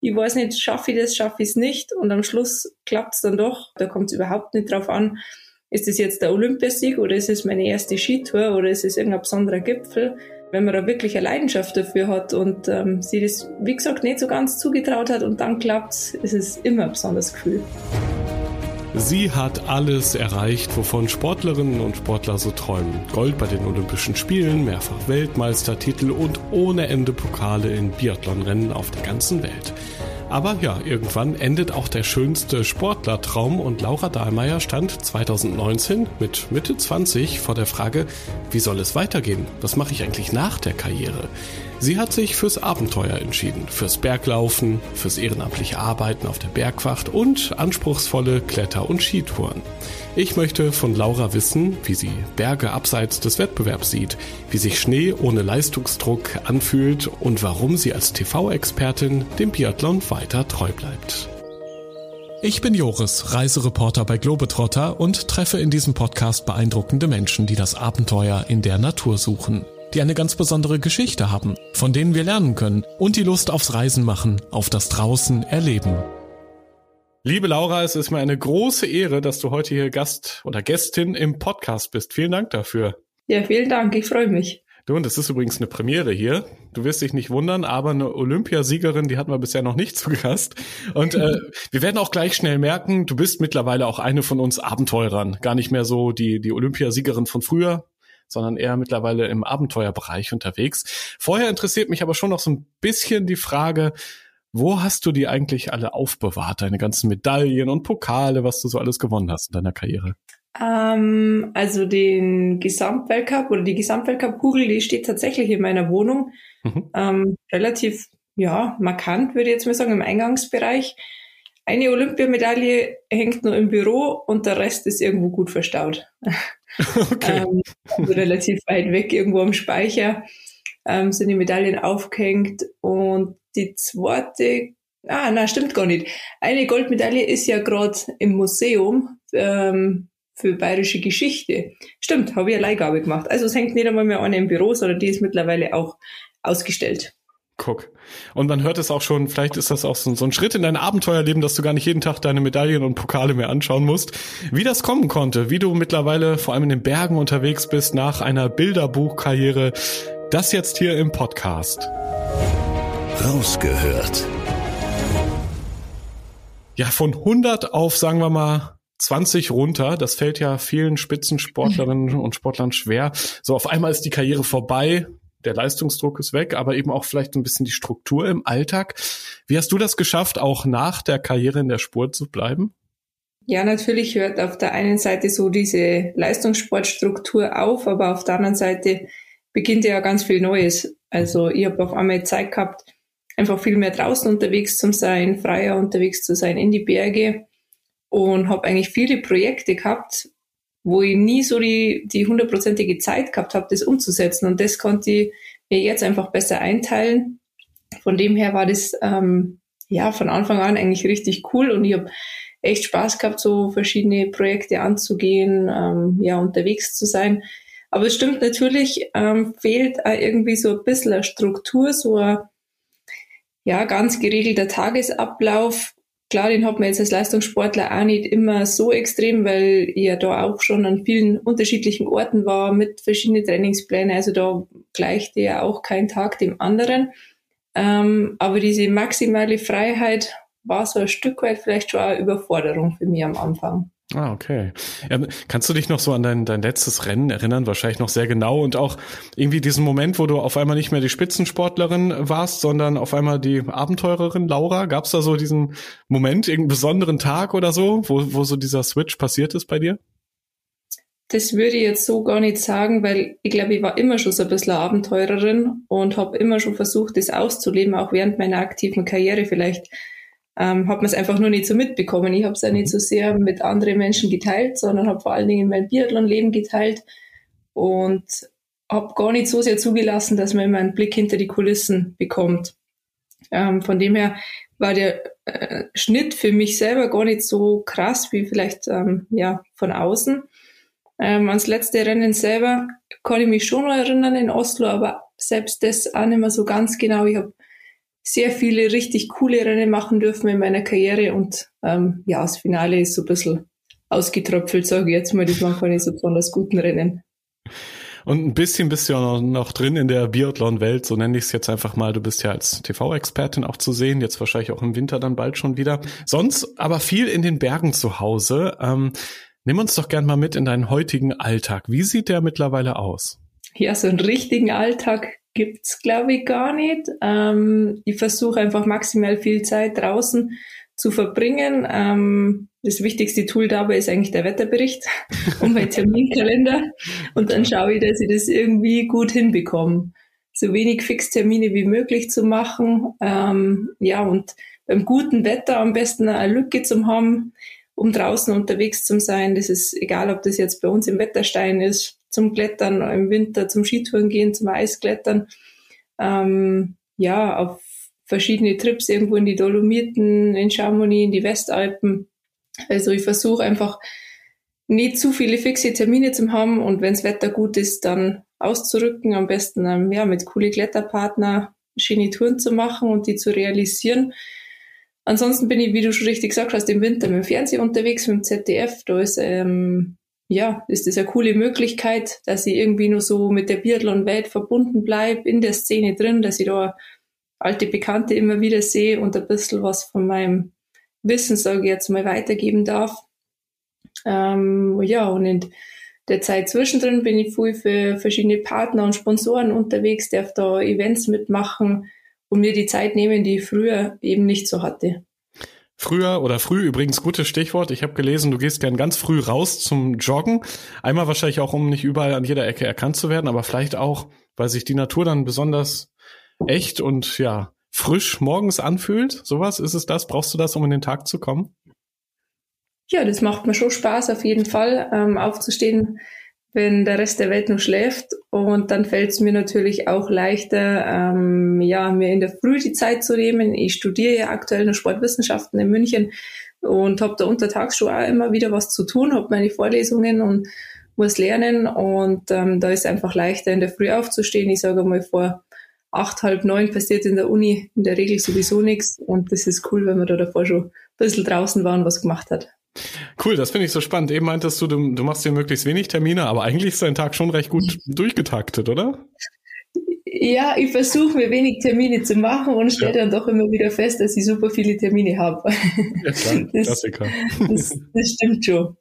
ich weiß nicht, schaffe ich das, schaffe ich es nicht und am Schluss klappt es dann doch. Da kommt es überhaupt nicht drauf an, ist es jetzt der Olympiasieg oder ist es meine erste Skitour oder ist es irgendein besonderer Gipfel. Wenn man da wirklich eine Leidenschaft dafür hat und ähm, sie das, wie gesagt, nicht so ganz zugetraut hat und dann klappt es, ist es immer ein besonderes Gefühl. Sie hat alles erreicht, wovon Sportlerinnen und Sportler so träumen. Gold bei den Olympischen Spielen, mehrfach Weltmeistertitel und ohne Ende Pokale in Biathlonrennen auf der ganzen Welt. Aber ja, irgendwann endet auch der schönste Sportlertraum und Laura Dahlmeier stand 2019 mit Mitte 20 vor der Frage, wie soll es weitergehen? Was mache ich eigentlich nach der Karriere? Sie hat sich fürs Abenteuer entschieden, fürs Berglaufen, fürs ehrenamtliche Arbeiten auf der Bergwacht und anspruchsvolle Kletter- und Skitouren. Ich möchte von Laura wissen, wie sie Berge abseits des Wettbewerbs sieht, wie sich Schnee ohne Leistungsdruck anfühlt und warum sie als TV-Expertin dem Biathlon weiter treu bleibt. Ich bin Joris, Reisereporter bei Globetrotter und treffe in diesem Podcast beeindruckende Menschen, die das Abenteuer in der Natur suchen die eine ganz besondere Geschichte haben, von denen wir lernen können und die Lust aufs Reisen machen, auf das Draußen erleben. Liebe Laura, es ist mir eine große Ehre, dass du heute hier Gast oder Gästin im Podcast bist. Vielen Dank dafür. Ja, vielen Dank. Ich freue mich. Du, und das ist übrigens eine Premiere hier. Du wirst dich nicht wundern, aber eine Olympiasiegerin, die hatten wir bisher noch nicht zu Gast. Und äh, wir werden auch gleich schnell merken, du bist mittlerweile auch eine von uns Abenteurern. Gar nicht mehr so die, die Olympiasiegerin von früher, sondern eher mittlerweile im Abenteuerbereich unterwegs. Vorher interessiert mich aber schon noch so ein bisschen die Frage, wo hast du die eigentlich alle aufbewahrt, deine ganzen Medaillen und Pokale, was du so alles gewonnen hast in deiner Karriere? Ähm, also den Gesamtweltcup oder die Gesamtweltcup-Kugel, die steht tatsächlich in meiner Wohnung. Mhm. Ähm, relativ, ja, markant, würde ich jetzt mal sagen, im Eingangsbereich. Eine Olympiamedaille hängt nur im Büro und der Rest ist irgendwo gut verstaut. Okay. ähm, also relativ weit weg, irgendwo am Speicher, ähm, sind die Medaillen aufgehängt. Und die zweite, ah, na, stimmt gar nicht. Eine Goldmedaille ist ja gerade im Museum ähm, für bayerische Geschichte. Stimmt, habe ich eine Leihgabe gemacht. Also es hängt nicht einmal mehr an im Büro, sondern die ist mittlerweile auch ausgestellt. Guck. Und man hört es auch schon, vielleicht ist das auch so, so, ein Schritt in dein Abenteuerleben, dass du gar nicht jeden Tag deine Medaillen und Pokale mehr anschauen musst. Wie das kommen konnte, wie du mittlerweile vor allem in den Bergen unterwegs bist nach einer Bilderbuchkarriere, das jetzt hier im Podcast. Rausgehört. Ja, von 100 auf, sagen wir mal, 20 runter. Das fällt ja vielen Spitzensportlerinnen und Sportlern schwer. So auf einmal ist die Karriere vorbei der Leistungsdruck ist weg, aber eben auch vielleicht ein bisschen die Struktur im Alltag. Wie hast du das geschafft, auch nach der Karriere in der Spur zu bleiben? Ja, natürlich hört auf der einen Seite so diese Leistungssportstruktur auf, aber auf der anderen Seite beginnt ja ganz viel Neues. Also ich habe auf einmal Zeit gehabt, einfach viel mehr draußen unterwegs zu sein, freier unterwegs zu sein in die Berge und habe eigentlich viele Projekte gehabt, wo ich nie so die, die hundertprozentige Zeit gehabt habe, das umzusetzen. Und das konnte ich mir jetzt einfach besser einteilen. Von dem her war das ähm, ja von Anfang an eigentlich richtig cool und ich habe echt Spaß gehabt, so verschiedene Projekte anzugehen, ähm, ja, unterwegs zu sein. Aber es stimmt natürlich, ähm, fehlt irgendwie so ein bisschen eine Struktur, so ein ja, ganz geregelter Tagesablauf, Klar, den hat man jetzt als Leistungssportler auch nicht immer so extrem, weil ich ja da auch schon an vielen unterschiedlichen Orten war mit verschiedenen Trainingsplänen. Also da gleichte ja auch kein Tag dem anderen. Ähm, aber diese maximale Freiheit war so ein Stück weit vielleicht schon eine Überforderung für mich am Anfang. Ah, okay. Ja, kannst du dich noch so an dein, dein letztes Rennen erinnern? Wahrscheinlich noch sehr genau und auch irgendwie diesen Moment, wo du auf einmal nicht mehr die Spitzensportlerin warst, sondern auf einmal die Abenteurerin Laura. Gab es da so diesen Moment, irgendeinen besonderen Tag oder so, wo, wo so dieser Switch passiert ist bei dir? das würde ich jetzt so gar nicht sagen, weil ich glaube, ich war immer schon so ein bisschen Abenteurerin und habe immer schon versucht, das auszuleben, auch während meiner aktiven Karriere. Vielleicht ähm, hat man es einfach nur nicht so mitbekommen. Ich habe es ja nicht so sehr mit anderen Menschen geteilt, sondern habe vor allen Dingen mein Biathlon-Leben geteilt und habe gar nicht so sehr zugelassen, dass man immer einen Blick hinter die Kulissen bekommt. Ähm, von dem her war der äh, Schnitt für mich selber gar nicht so krass wie vielleicht ähm, ja von außen. Ähm, ans letzte Rennen selber kann ich mich schon noch erinnern in Oslo, aber selbst das auch nicht mehr so ganz genau. Ich habe sehr viele richtig coole Rennen machen dürfen in meiner Karriere und ähm, ja, das Finale ist so ein bisschen ausgetröpfelt, sage ich jetzt mal. Das waren keine so besonders guten Rennen. Und ein bisschen bist du ja noch, noch drin in der Biathlon-Welt, so nenne ich es jetzt einfach mal. Du bist ja als TV-Expertin auch zu sehen, jetzt wahrscheinlich auch im Winter dann bald schon wieder. Sonst aber viel in den Bergen zu Hause. Ähm, Nimm uns doch gern mal mit in deinen heutigen Alltag. Wie sieht der mittlerweile aus? Ja, so einen richtigen Alltag gibt's glaube ich gar nicht. Ähm, ich versuche einfach maximal viel Zeit draußen zu verbringen. Ähm, das wichtigste Tool dabei ist eigentlich der Wetterbericht und mein Terminkalender. Und dann schaue ich, dass ich das irgendwie gut hinbekomme. So wenig Fixtermine wie möglich zu machen. Ähm, ja, und beim guten Wetter am besten eine Lücke zu haben, um draußen unterwegs zu sein. Das ist egal, ob das jetzt bei uns im Wetterstein ist, zum Klettern im Winter, zum Skitouren gehen, zum Eisklettern. Ähm, ja, auf verschiedene Trips irgendwo in die Dolomiten, in Chamonix, in die Westalpen. Also ich versuche einfach nicht zu viele fixe Termine zu haben und wenns Wetter gut ist, dann auszurücken, am besten ähm, ja, mit coole Kletterpartner schöne Touren zu machen und die zu realisieren. Ansonsten bin ich, wie du schon richtig gesagt hast, im Winter mit dem Fernsehen unterwegs, mit dem ZDF. Da ist, ähm, ja, ist das eine coole Möglichkeit, dass ich irgendwie nur so mit der Biathlon-Welt verbunden bleibe, in der Szene drin, dass ich da alte Bekannte immer wieder sehe und ein bisschen was von meinem Wissen, sage ich jetzt mal, weitergeben darf. Ähm, ja, und in der Zeit zwischendrin bin ich viel für verschiedene Partner und Sponsoren unterwegs, darf da Events mitmachen, und mir die Zeit nehmen, die ich früher eben nicht so hatte. Früher oder früh übrigens gutes Stichwort. Ich habe gelesen, du gehst gern ganz früh raus zum Joggen. Einmal wahrscheinlich auch, um nicht überall an jeder Ecke erkannt zu werden, aber vielleicht auch, weil sich die Natur dann besonders echt und ja frisch morgens anfühlt. Sowas ist es das? Brauchst du das, um in den Tag zu kommen? Ja, das macht mir schon Spaß auf jeden Fall, ähm, aufzustehen wenn der Rest der Welt nur schläft. Und dann fällt es mir natürlich auch leichter, ähm, ja, mir in der Früh die Zeit zu nehmen. Ich studiere ja aktuell noch Sportwissenschaften in München und habe da untertags schon auch immer wieder was zu tun, habe meine Vorlesungen und muss lernen. Und ähm, da ist einfach leichter, in der Früh aufzustehen. Ich sage mal, vor acht, halb neun passiert in der Uni in der Regel sowieso nichts. Und das ist cool, wenn man da davor schon ein bisschen draußen war und was gemacht hat. Cool, das finde ich so spannend. Eben meintest du, du, du machst dir möglichst wenig Termine, aber eigentlich ist dein Tag schon recht gut durchgetaktet, oder? Ja, ich versuche mir wenig Termine zu machen und stelle ja. dann doch immer wieder fest, dass ich super viele Termine habe. Ja, klar, das, Klassiker. Das, das stimmt schon.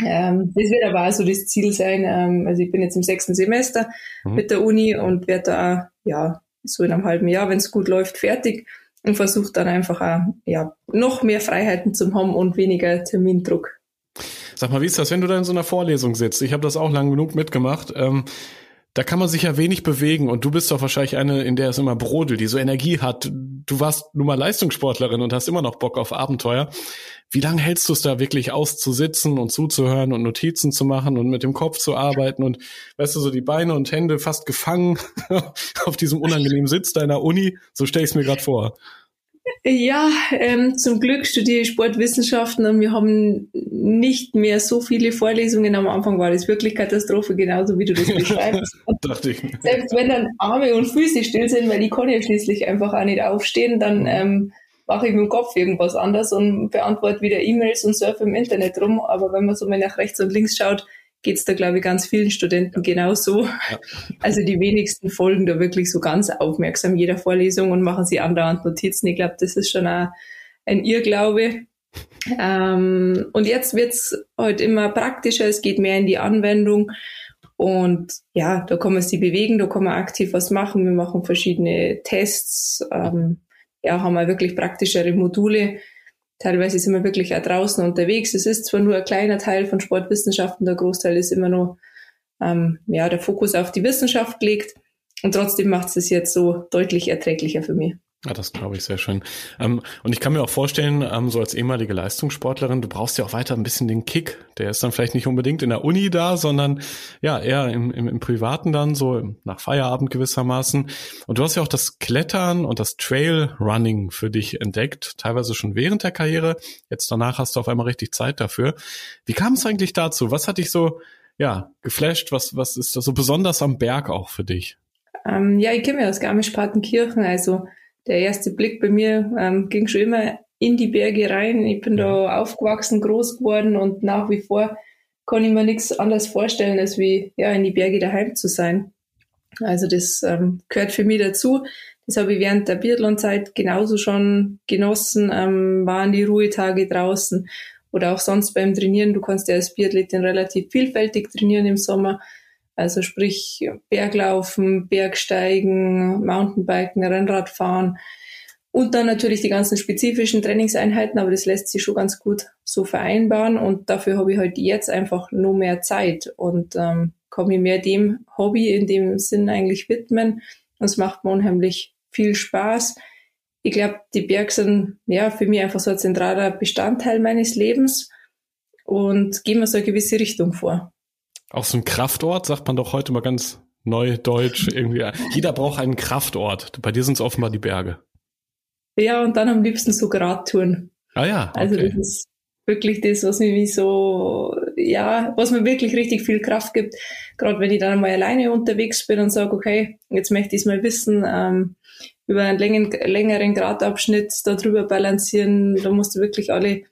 Ähm, das wird aber auch so das Ziel sein. Ähm, also ich bin jetzt im sechsten Semester mhm. mit der Uni und werde da, ja, so in einem halben Jahr, wenn es gut läuft, fertig und versucht dann einfach auch, ja, noch mehr Freiheiten zu haben und weniger Termindruck. Sag mal, wie ist das, wenn du da in so einer Vorlesung sitzt? Ich habe das auch lang genug mitgemacht. Ähm, da kann man sich ja wenig bewegen und du bist doch wahrscheinlich eine, in der es immer brodelt, die so Energie hat. Du warst nun mal Leistungssportlerin und hast immer noch Bock auf Abenteuer. Wie lange hältst du es da wirklich aus zu sitzen und zuzuhören und Notizen zu machen und mit dem Kopf zu arbeiten und weißt du, so die Beine und Hände fast gefangen auf diesem unangenehmen Sitz deiner Uni? So stell ich es mir gerade vor. Ja, ähm, zum Glück studiere ich Sportwissenschaften und wir haben nicht mehr so viele Vorlesungen. Am Anfang war das wirklich Katastrophe, genauso wie du das beschreibst. Dachte ich. Selbst wenn dann Arme und Füße still sind, weil ich kann ja schließlich einfach auch nicht aufstehen, dann mhm. ähm, mache ich mit dem Kopf irgendwas anders und beantworte wieder E-Mails und surfe im Internet rum. Aber wenn man so mal nach rechts und links schaut, geht's da, glaube ich, ganz vielen Studenten genauso. Ja. Also die wenigsten folgen da wirklich so ganz aufmerksam jeder Vorlesung und machen sie andauernd Notizen. Ich glaube, das ist schon ein Irrglaube. Ähm, und jetzt wird's halt immer praktischer, es geht mehr in die Anwendung. Und ja, da kann man sich bewegen, da kann man aktiv was machen. Wir machen verschiedene Tests, ähm, ja, haben wir wirklich praktischere Module, teilweise sind wir wirklich auch draußen unterwegs. Es ist zwar nur ein kleiner Teil von Sportwissenschaften, der Großteil ist immer nur ähm, ja, der Fokus auf die Wissenschaft gelegt. Und trotzdem macht es jetzt so deutlich erträglicher für mich. Ja, das glaube ich sehr schön. Ähm, und ich kann mir auch vorstellen, ähm, so als ehemalige Leistungssportlerin, du brauchst ja auch weiter ein bisschen den Kick. Der ist dann vielleicht nicht unbedingt in der Uni da, sondern ja eher im, im, im Privaten dann, so nach Feierabend gewissermaßen. Und du hast ja auch das Klettern und das Trailrunning für dich entdeckt, teilweise schon während der Karriere. Jetzt danach hast du auf einmal richtig Zeit dafür. Wie kam es eigentlich dazu? Was hat dich so ja geflasht? Was was ist das so besonders am Berg auch für dich? Ähm, ja, ich komme ja aus Garmisch-Partenkirchen, also der erste Blick bei mir ähm, ging schon immer in die Berge rein. Ich bin da aufgewachsen, groß geworden und nach wie vor kann ich mir nichts anderes vorstellen, als wie ja in die Berge daheim zu sein. Also das ähm, gehört für mich dazu. Das habe ich während der Biathlon-Zeit genauso schon genossen, ähm, waren die Ruhetage draußen oder auch sonst beim Trainieren. Du kannst ja als Biathletin relativ vielfältig trainieren im Sommer. Also sprich Berglaufen, Bergsteigen, Mountainbiken, Rennradfahren und dann natürlich die ganzen spezifischen Trainingseinheiten, aber das lässt sich schon ganz gut so vereinbaren und dafür habe ich halt jetzt einfach nur mehr Zeit und ähm, kann mich mehr dem Hobby in dem Sinn eigentlich widmen. Und es macht mir unheimlich viel Spaß. Ich glaube, die Berge sind ja für mich einfach so ein zentraler Bestandteil meines Lebens und geben mir so eine gewisse Richtung vor. Auch so ein Kraftort, sagt man doch heute mal ganz neudeutsch irgendwie. Jeder braucht einen Kraftort. Bei dir sind es offenbar die Berge. Ja, und dann am liebsten so Radtouren. Ah ja. Okay. Also das ist wirklich das, was mich so, ja, was mir wirklich richtig viel Kraft gibt. Gerade wenn ich dann mal alleine unterwegs bin und sage, okay, jetzt möchte ich es mal wissen, ähm, über einen längeren, längeren Gradabschnitt darüber balancieren. Da musst du wirklich alle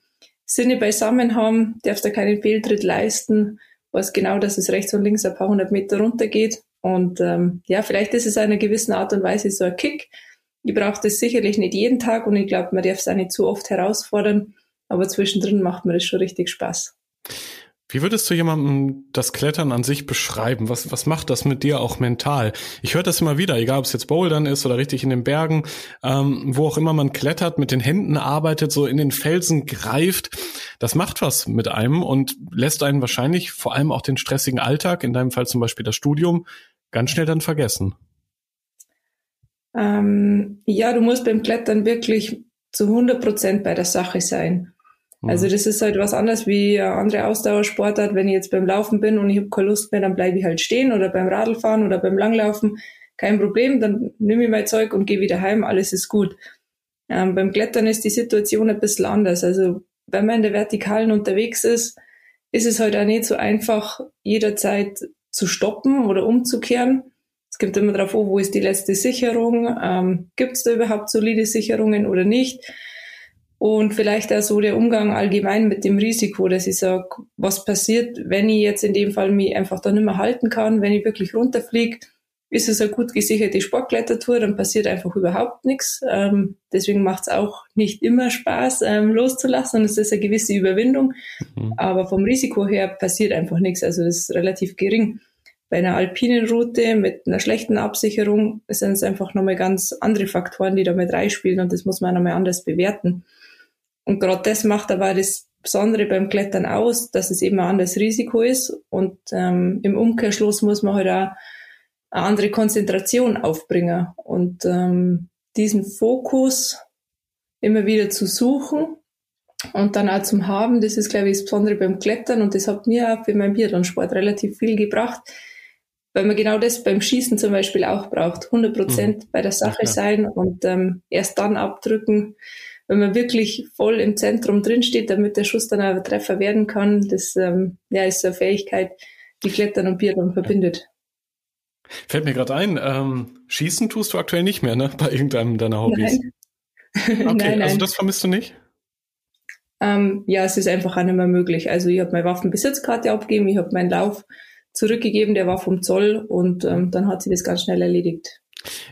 Sinne beisammen haben, darfst da keinen Fehltritt leisten weiß genau, dass es rechts und links ein paar hundert Meter runter geht. Und ähm, ja, vielleicht ist es einer gewissen Art und Weise so ein Kick. Ich brauche das sicherlich nicht jeden Tag und ich glaube, man darf es auch nicht zu oft herausfordern. Aber zwischendrin macht mir das schon richtig Spaß. Wie würdest du jemandem das Klettern an sich beschreiben? Was, was macht das mit dir auch mental? Ich höre das immer wieder, egal ob es jetzt Bouldern ist oder richtig in den Bergen, ähm, wo auch immer man klettert, mit den Händen arbeitet, so in den Felsen greift. Das macht was mit einem und lässt einen wahrscheinlich vor allem auch den stressigen Alltag, in deinem Fall zum Beispiel das Studium, ganz schnell dann vergessen. Ähm, ja, du musst beim Klettern wirklich zu 100 Prozent bei der Sache sein. Also mhm. das ist halt was anderes wie andere Ausdauersportart. Wenn ich jetzt beim Laufen bin und ich habe keine Lust mehr, dann bleibe ich halt stehen oder beim Radlfahren oder beim Langlaufen. Kein Problem, dann nehme ich mein Zeug und gehe wieder heim, alles ist gut. Ähm, beim Klettern ist die Situation ein bisschen anders. Also wenn man in der Vertikalen unterwegs ist, ist es halt auch nicht so einfach, jederzeit zu stoppen oder umzukehren. Es kommt immer darauf an, wo ist die letzte Sicherung, ähm, gibt es da überhaupt solide Sicherungen oder nicht und vielleicht auch so der Umgang allgemein mit dem Risiko, dass ich sage, was passiert, wenn ich jetzt in dem Fall mich einfach da nicht mehr halten kann, wenn ich wirklich runterfliege, ist es eine gut gesicherte Sportklettertour, dann passiert einfach überhaupt nichts. Ähm, deswegen macht es auch nicht immer Spaß, ähm, loszulassen. Es ist eine gewisse Überwindung. Mhm. Aber vom Risiko her passiert einfach nichts. Also das ist relativ gering. Bei einer alpinen Route mit einer schlechten Absicherung sind es einfach nochmal ganz andere Faktoren, die da mit reinspielen und das muss man nochmal anders bewerten. Und gerade das macht aber das Besondere beim Klettern aus, dass es eben ein anderes Risiko ist. Und ähm, im Umkehrschluss muss man halt auch eine andere Konzentration aufbringen. Und ähm, diesen Fokus immer wieder zu suchen und dann auch zum Haben, das ist, glaube ich, das Besondere beim Klettern. Und das hat mir auch für meinen Biathlon-Sport relativ viel gebracht, weil man genau das beim Schießen zum Beispiel auch braucht. 100 Prozent mhm. bei der Sache sein und ähm, erst dann abdrücken, wenn man wirklich voll im Zentrum drinsteht, damit der Schuss dann ein Treffer werden kann, das ähm, ja, ist so eine Fähigkeit, die Klettern und Biathlon verbindet. Fällt mir gerade ein, ähm, Schießen tust du aktuell nicht mehr, ne? Bei irgendeinem deiner Hobbys. Nein. Okay, nein, also nein. das vermisst du nicht? Ähm, ja, es ist einfach auch nicht mehr möglich. Also ich habe meine Waffenbesitzkarte abgegeben, ich habe meinen Lauf zurückgegeben, der war vom Zoll und ähm, dann hat sie das ganz schnell erledigt.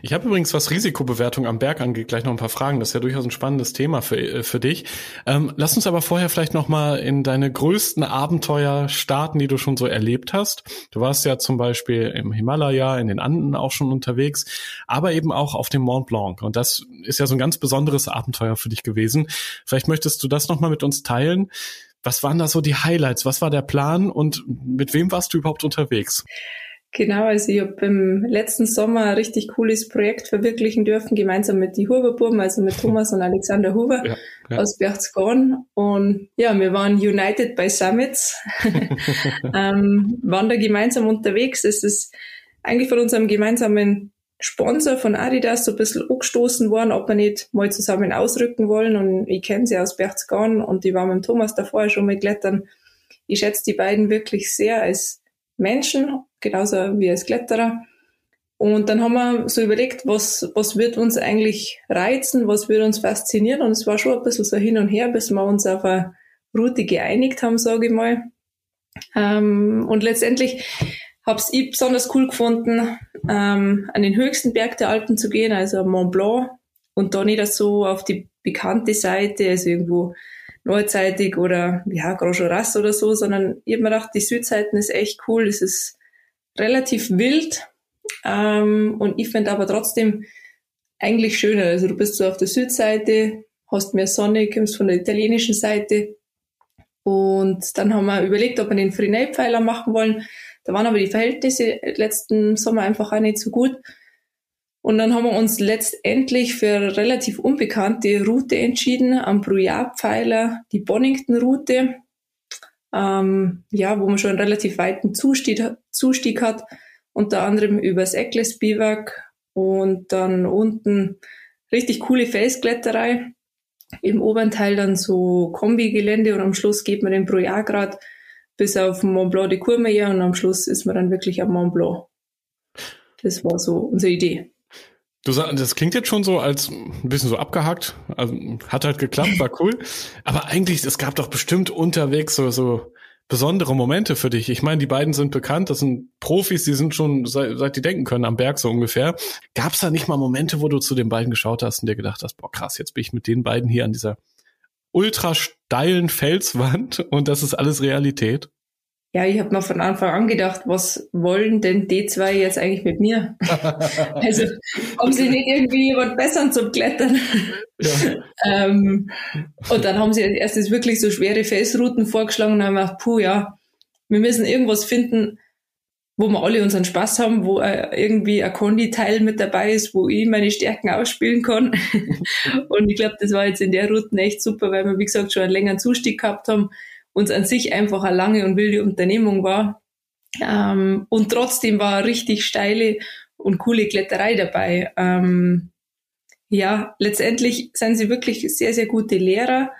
Ich habe übrigens, was Risikobewertung am Berg angeht, gleich noch ein paar Fragen. Das ist ja durchaus ein spannendes Thema für, äh, für dich. Ähm, lass uns aber vorher vielleicht noch mal in deine größten Abenteuer starten, die du schon so erlebt hast. Du warst ja zum Beispiel im Himalaya, in den Anden auch schon unterwegs, aber eben auch auf dem Mont Blanc. Und das ist ja so ein ganz besonderes Abenteuer für dich gewesen. Vielleicht möchtest du das noch mal mit uns teilen. Was waren da so die Highlights? Was war der Plan und mit wem warst du überhaupt unterwegs? Genau, also ich habe im letzten Sommer ein richtig cooles Projekt verwirklichen dürfen, gemeinsam mit die Huberburm, also mit Thomas und Alexander Huber ja, ja. aus Berchtesgaden. Und ja, wir waren United by Summits, ähm, waren da gemeinsam unterwegs. Es ist eigentlich von unserem gemeinsamen Sponsor von Adidas so ein bisschen angestoßen worden, ob wir nicht mal zusammen ausrücken wollen. Und ich kenne sie aus Berchtesgaden und die war mit Thomas davor schon mal klettern. Ich schätze die beiden wirklich sehr als Menschen genauso wie als Kletterer. Und dann haben wir so überlegt, was, was wird uns eigentlich reizen, was wird uns faszinieren. Und es war schon ein bisschen so hin und her, bis wir uns auf eine Route geeinigt haben, sage ich mal. Ähm, und letztendlich habe ich besonders cool gefunden, ähm, an den höchsten Berg der Alpen zu gehen, also Mont Blanc. Und da nicht so auf die bekannte Seite, also irgendwo nordseitig oder ja, Grand Joras oder so, sondern ich habe mir gedacht, die Südseiten ist echt cool. Es ist relativ wild ähm, und ich finde aber trotzdem eigentlich schöner. Also du bist so auf der Südseite, hast mehr Sonne, kommst von der italienischen Seite und dann haben wir überlegt, ob wir den Frinell-Pfeiler machen wollen. Da waren aber die Verhältnisse letzten Sommer einfach auch nicht so gut. Und dann haben wir uns letztendlich für eine relativ unbekannte Route entschieden, am Bruyard-Pfeiler, die Bonington-Route ähm, ja, wo man schon einen relativ weiten Zustieg, Zustieg hat, unter anderem übers Eckles Biwak und dann unten richtig coole Felskletterei. Im oberen Teil dann so Kombi-Gelände und am Schluss geht man den Brojagrad bis auf Mont Blanc de Courmayeur und am Schluss ist man dann wirklich am Mont Blanc. Das war so unsere Idee. Du sagst, das klingt jetzt schon so als ein bisschen so abgehackt. Also hat halt geklappt, war cool. Aber eigentlich, es gab doch bestimmt unterwegs so, so besondere Momente für dich. Ich meine, die beiden sind bekannt, das sind Profis, die sind schon seit, seit die denken können am Berg so ungefähr. Gab es da nicht mal Momente, wo du zu den beiden geschaut hast und dir gedacht hast, boah krass, jetzt bin ich mit den beiden hier an dieser ultra steilen Felswand und das ist alles Realität? Ja, ich habe mir von Anfang an gedacht, was wollen denn die zwei jetzt eigentlich mit mir? also haben sie nicht irgendwie jemand Besseren zum Klettern? Ja. ähm, und dann haben sie als erstes wirklich so schwere Felsrouten vorgeschlagen und haben gedacht, puh, ja, wir müssen irgendwas finden, wo wir alle unseren Spaß haben, wo irgendwie ein Kondi-Teil mit dabei ist, wo ich meine Stärken ausspielen kann. und ich glaube, das war jetzt in der Route echt super, weil wir, wie gesagt, schon einen längeren Zustieg gehabt haben uns an sich einfach eine lange und wilde Unternehmung war. Ähm, und trotzdem war richtig steile und coole Kletterei dabei. Ähm, ja, letztendlich sind sie wirklich sehr, sehr gute Lehrer,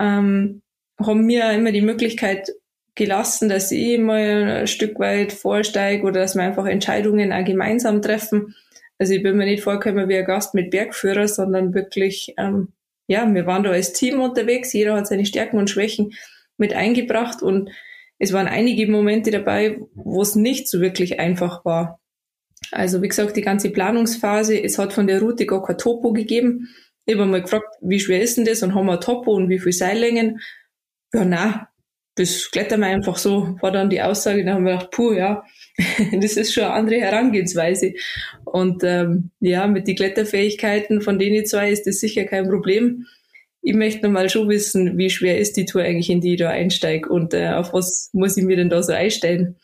ähm, haben mir immer die Möglichkeit gelassen, dass ich mal ein Stück weit vorsteige oder dass wir einfach Entscheidungen auch gemeinsam treffen. Also ich bin mir nicht vorgekommen wie ein Gast mit Bergführer, sondern wirklich, ähm, ja, wir waren da als Team unterwegs, jeder hat seine Stärken und Schwächen mit eingebracht und es waren einige Momente dabei, wo es nicht so wirklich einfach war. Also wie gesagt, die ganze Planungsphase, es hat von der Route gar kein Topo gegeben. Ich habe mal gefragt, wie schwer ist denn das und haben wir ein Topo und wie viel Seillängen? Ja, na, das klettern wir einfach so, war dann die Aussage, da haben wir gedacht, puh, ja, das ist schon eine andere Herangehensweise. Und ähm, ja, mit den Kletterfähigkeiten von denen zwei ist das sicher kein Problem ich möchte noch mal schon wissen, wie schwer ist die Tour eigentlich, in die ich da einsteige und äh, auf was muss ich mir denn da so einstellen.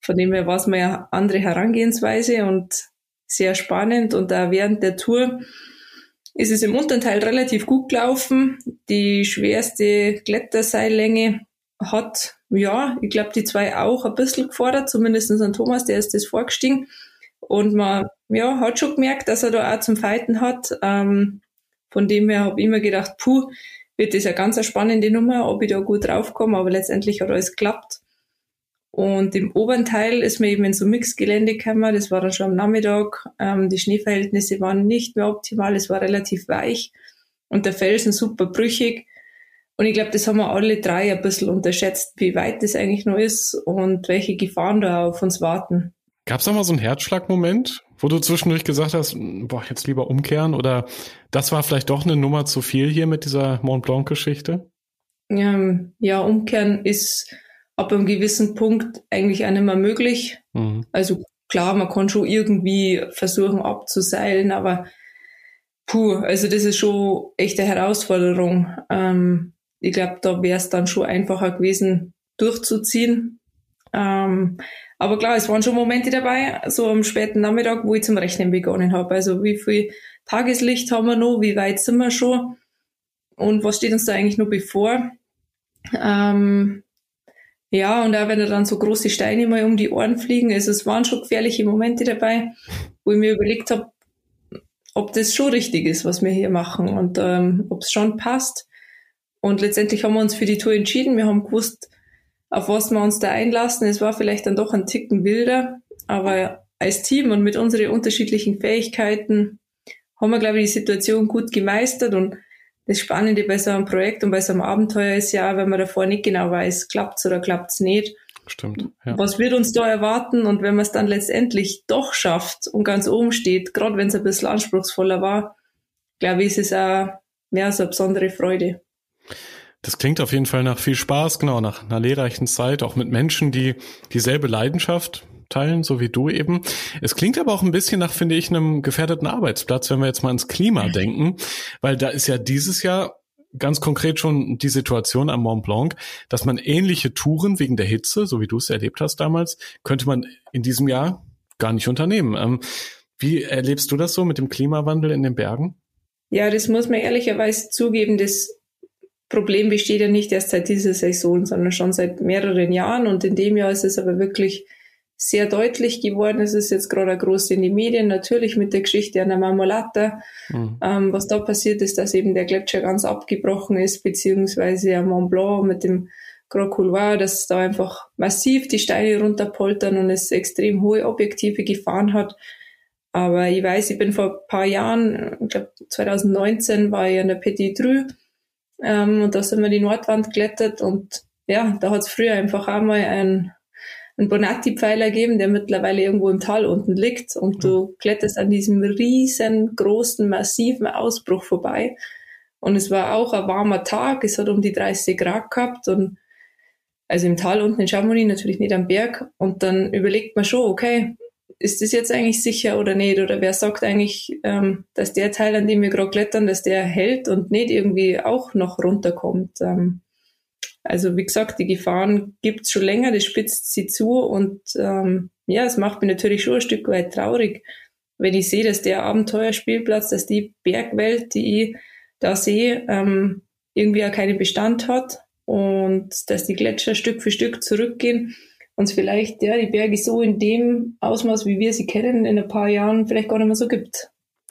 Von dem her war es mal eine andere Herangehensweise und sehr spannend und da während der Tour ist es im unteren Teil relativ gut gelaufen. Die schwerste Kletterseillänge hat, ja, ich glaube, die zwei auch ein bisschen gefordert, zumindest an Thomas, der ist das vorgestiegen. Und man, ja, hat schon gemerkt, dass er da auch zum Fighten hat. Ähm, von dem her habe ich immer gedacht, puh, wird das eine ganz spannende Nummer, ob ich da gut draufkomme, aber letztendlich hat alles geklappt. Und im oberen Teil ist man eben in so Mixgelände gekommen, das war dann schon am Nachmittag. Ähm, die Schneeverhältnisse waren nicht mehr optimal, es war relativ weich und der Felsen super brüchig. Und ich glaube, das haben wir alle drei ein bisschen unterschätzt, wie weit das eigentlich noch ist und welche Gefahren da auf uns warten. Gab es da mal so einen Herzschlagmoment, wo du zwischendurch gesagt hast, boah, jetzt lieber umkehren oder das war vielleicht doch eine Nummer zu viel hier mit dieser Mont Blanc-Geschichte? Ähm, ja, umkehren ist ab einem gewissen Punkt eigentlich auch nicht mehr möglich. Mhm. Also klar, man kann schon irgendwie versuchen abzuseilen, aber puh, also das ist schon echt eine Herausforderung. Ähm, ich glaube, da wäre es dann schon einfacher gewesen, durchzuziehen. Ähm, aber klar, es waren schon Momente dabei, so am späten Nachmittag, wo ich zum Rechnen begonnen habe. Also wie viel Tageslicht haben wir noch, wie weit sind wir schon und was steht uns da eigentlich noch bevor? Ähm, ja, und auch wenn da dann so große Steine mal um die Ohren fliegen, also es waren schon gefährliche Momente dabei, wo ich mir überlegt habe, ob das schon richtig ist, was wir hier machen und ähm, ob es schon passt. Und letztendlich haben wir uns für die Tour entschieden. Wir haben gewusst, auf was wir uns da einlassen. Es war vielleicht dann doch ein Ticken wilder, aber als Team und mit unseren unterschiedlichen Fähigkeiten haben wir, glaube ich, die Situation gut gemeistert und das Spannende bei so einem Projekt und bei so einem Abenteuer ist ja, wenn man davor nicht genau weiß, klappt's oder klappt's nicht. Stimmt. Ja. Was wird uns da erwarten? Und wenn man es dann letztendlich doch schafft und ganz oben steht, gerade wenn es ein bisschen anspruchsvoller war, glaube ich, ist es auch mehr so eine besondere Freude. Das klingt auf jeden Fall nach viel Spaß, genau, nach einer lehrreichen Zeit, auch mit Menschen, die dieselbe Leidenschaft teilen, so wie du eben. Es klingt aber auch ein bisschen nach, finde ich, einem gefährdeten Arbeitsplatz, wenn wir jetzt mal ins Klima denken, weil da ist ja dieses Jahr ganz konkret schon die Situation am Mont Blanc, dass man ähnliche Touren wegen der Hitze, so wie du es erlebt hast damals, könnte man in diesem Jahr gar nicht unternehmen. Ähm, wie erlebst du das so mit dem Klimawandel in den Bergen? Ja, das muss man ehrlicherweise zugeben. Das Problem besteht ja nicht erst seit dieser Saison, sondern schon seit mehreren Jahren. Und in dem Jahr ist es aber wirklich sehr deutlich geworden. Es ist jetzt gerade groß in die Medien, natürlich mit der Geschichte an der Marmolata. Mhm. Ähm, was da passiert ist, dass eben der Gletscher ganz abgebrochen ist, beziehungsweise am Mont Blanc mit dem Grand Couloir, dass da einfach massiv die Steine runterpoltern und es extrem hohe Objektive gefahren hat. Aber ich weiß, ich bin vor ein paar Jahren, ich glaube 2019 war ich an der Petit Drü ähm, und da sind wir die Nordwand geklettert und ja, da hat es früher einfach einmal ein einen Bonatti-Pfeiler geben, der mittlerweile irgendwo im Tal unten liegt und du mhm. kletterst an diesem riesengroßen, massiven Ausbruch vorbei. Und es war auch ein warmer Tag, es hat um die 30 Grad gehabt und also im Tal unten in Chamonix, natürlich nicht am Berg. Und dann überlegt man schon, okay, ist das jetzt eigentlich sicher oder nicht? Oder wer sagt eigentlich, ähm, dass der Teil, an dem wir gerade klettern, dass der hält und nicht irgendwie auch noch runterkommt? Ähm, also wie gesagt, die Gefahren gibt's schon länger, das spitzt sie zu und ähm, ja, es macht mich natürlich schon ein Stück weit traurig, wenn ich sehe, dass der Abenteuerspielplatz, dass die Bergwelt, die ich da sehe, ähm, irgendwie auch keinen Bestand hat und dass die Gletscher Stück für Stück zurückgehen und es vielleicht ja die Berge so in dem Ausmaß, wie wir sie kennen, in ein paar Jahren vielleicht gar nicht mehr so gibt.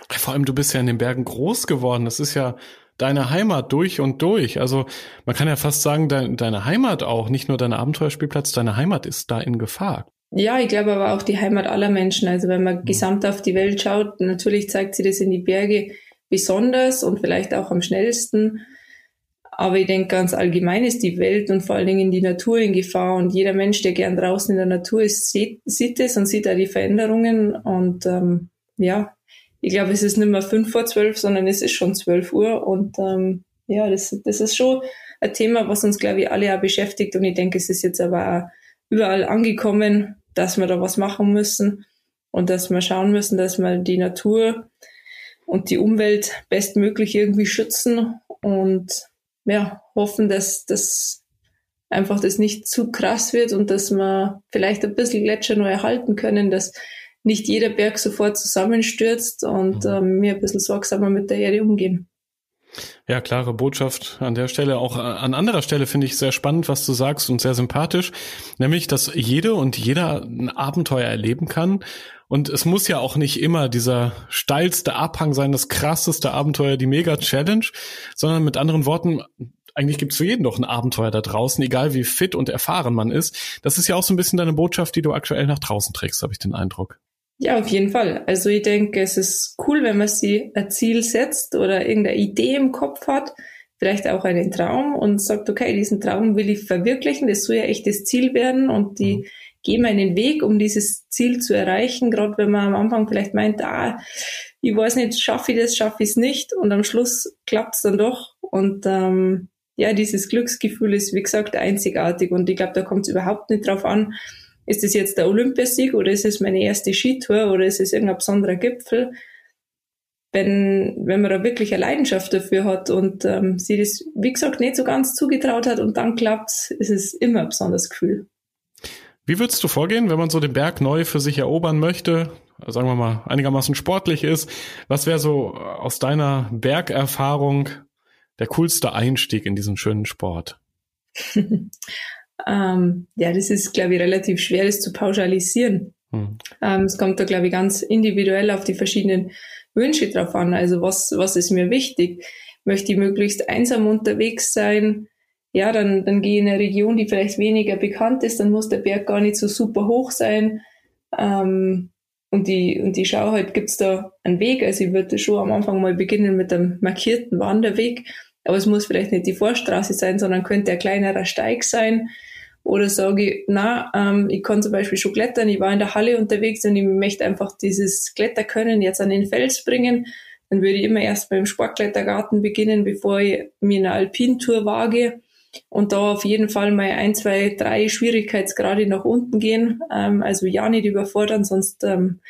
Vor allem, du bist ja in den Bergen groß geworden. Das ist ja deine Heimat durch und durch. Also man kann ja fast sagen, de deine Heimat auch, nicht nur dein Abenteuerspielplatz, deine Heimat ist da in Gefahr. Ja, ich glaube aber auch die Heimat aller Menschen. Also wenn man mhm. gesamt auf die Welt schaut, natürlich zeigt sie das in die Berge besonders und vielleicht auch am schnellsten. Aber ich denke, ganz allgemein ist die Welt und vor allen Dingen die Natur in Gefahr. Und jeder Mensch, der gern draußen in der Natur ist, sieht, sieht es und sieht da die Veränderungen. Und ähm, ja, ich glaube, es ist nicht mehr fünf vor zwölf, sondern es ist schon zwölf Uhr. Und ähm, ja, das, das ist schon ein Thema, was uns, glaube ich, alle auch beschäftigt. Und ich denke, es ist jetzt aber auch überall angekommen, dass wir da was machen müssen und dass wir schauen müssen, dass wir die Natur und die Umwelt bestmöglich irgendwie schützen und ja, hoffen, dass das einfach das nicht zu krass wird und dass wir vielleicht ein bisschen Gletscher nur erhalten können, dass nicht jeder Berg sofort zusammenstürzt und mhm. ähm, wir ein bisschen sorgsamer mit der Erde umgehen. Ja, klare Botschaft an der Stelle. Auch äh, an anderer Stelle finde ich sehr spannend, was du sagst und sehr sympathisch. Nämlich, dass jede und jeder ein Abenteuer erleben kann. Und es muss ja auch nicht immer dieser steilste Abhang sein, das krasseste Abenteuer, die Mega-Challenge, sondern mit anderen Worten, eigentlich gibt es für jeden doch ein Abenteuer da draußen, egal wie fit und erfahren man ist. Das ist ja auch so ein bisschen deine Botschaft, die du aktuell nach draußen trägst, habe ich den Eindruck. Ja, auf jeden Fall. Also ich denke, es ist cool, wenn man sich ein Ziel setzt oder irgendeine Idee im Kopf hat, vielleicht auch einen Traum und sagt, okay, diesen Traum will ich verwirklichen, das soll ja echt das Ziel werden und die mhm. Gehe meinen Weg, um dieses Ziel zu erreichen. Gerade wenn man am Anfang vielleicht meint, ah, ich weiß nicht, schaffe ich das, schaffe ich es nicht. Und am Schluss klappt es dann doch. Und ähm, ja, dieses Glücksgefühl ist, wie gesagt, einzigartig. Und ich glaube, da kommt es überhaupt nicht drauf an, ist es jetzt der Olympiasieg oder ist es meine erste Skitour oder ist es irgendein besonderer Gipfel? Wenn, wenn man da wirklich eine Leidenschaft dafür hat und ähm, sie das, wie gesagt, nicht so ganz zugetraut hat und dann klappt, ist es immer ein besonderes Gefühl. Wie würdest du vorgehen, wenn man so den Berg neu für sich erobern möchte? Sagen wir mal, einigermaßen sportlich ist. Was wäre so aus deiner Bergerfahrung der coolste Einstieg in diesen schönen Sport? ähm, ja, das ist, glaube ich, relativ schwer, das zu pauschalisieren. Hm. Ähm, es kommt da, glaube ich, ganz individuell auf die verschiedenen Wünsche drauf an. Also was, was ist mir wichtig? Möchte ich möglichst einsam unterwegs sein? Ja, dann, dann gehe in eine Region, die vielleicht weniger bekannt ist, dann muss der Berg gar nicht so super hoch sein. Ähm, und die, und die Schau halt, gibt's da einen Weg. Also ich würde schon am Anfang mal beginnen mit einem markierten Wanderweg. Aber es muss vielleicht nicht die Vorstraße sein, sondern könnte ein kleinerer Steig sein. Oder sage ich, na, ähm, ich kann zum Beispiel schon klettern, ich war in der Halle unterwegs und ich möchte einfach dieses Kletterkönnen jetzt an den Fels bringen. Dann würde ich immer erst beim Sportklettergarten beginnen, bevor ich mir eine Alpintour wage. Und da auf jeden Fall mal ein, zwei, drei Schwierigkeitsgrade nach unten gehen. Ähm, also ja nicht überfordern, sonst ähm,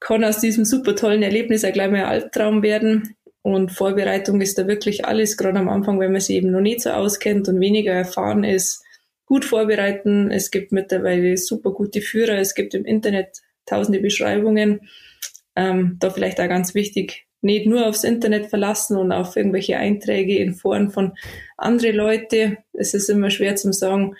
kann aus diesem super tollen Erlebnis auch gleich mal ein Albtraum werden. Und Vorbereitung ist da wirklich alles, gerade am Anfang, wenn man sich eben noch nicht so auskennt und weniger erfahren ist, gut vorbereiten. Es gibt mittlerweile super gute Führer, es gibt im Internet tausende Beschreibungen. Ähm, da vielleicht auch ganz wichtig, nicht nur aufs Internet verlassen und auf irgendwelche Einträge in Foren von andere Leute. Es ist immer schwer zu sagen,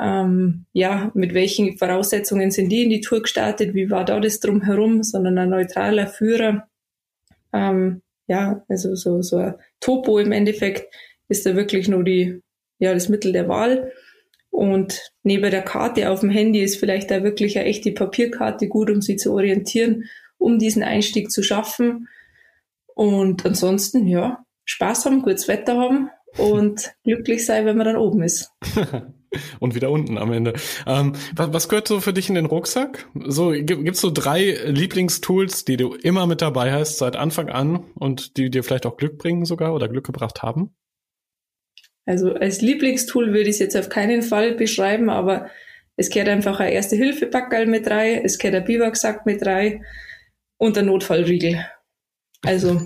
ähm, ja, mit welchen Voraussetzungen sind die in die Tour gestartet, wie war da das drumherum, sondern ein neutraler Führer. Ähm, ja, also so, so ein Topo im Endeffekt ist da wirklich nur die, ja, das Mittel der Wahl. Und neben der Karte auf dem Handy ist vielleicht da wirklich eine echte Papierkarte gut, um sie zu orientieren, um diesen Einstieg zu schaffen. Und ansonsten, ja, Spaß haben, gutes Wetter haben und glücklich sein, wenn man dann oben ist. und wieder unten am Ende. Ähm, was, was, gehört so für dich in den Rucksack? So gibt es so drei Lieblingstools, die du immer mit dabei hast seit Anfang an und die dir vielleicht auch Glück bringen sogar oder Glück gebracht haben? Also als Lieblingstool würde ich es jetzt auf keinen Fall beschreiben, aber es gehört einfach ein Erste-Hilfe-Packerl mit rein, es gehört ein Biwaksack mit rein und ein Notfallriegel. Also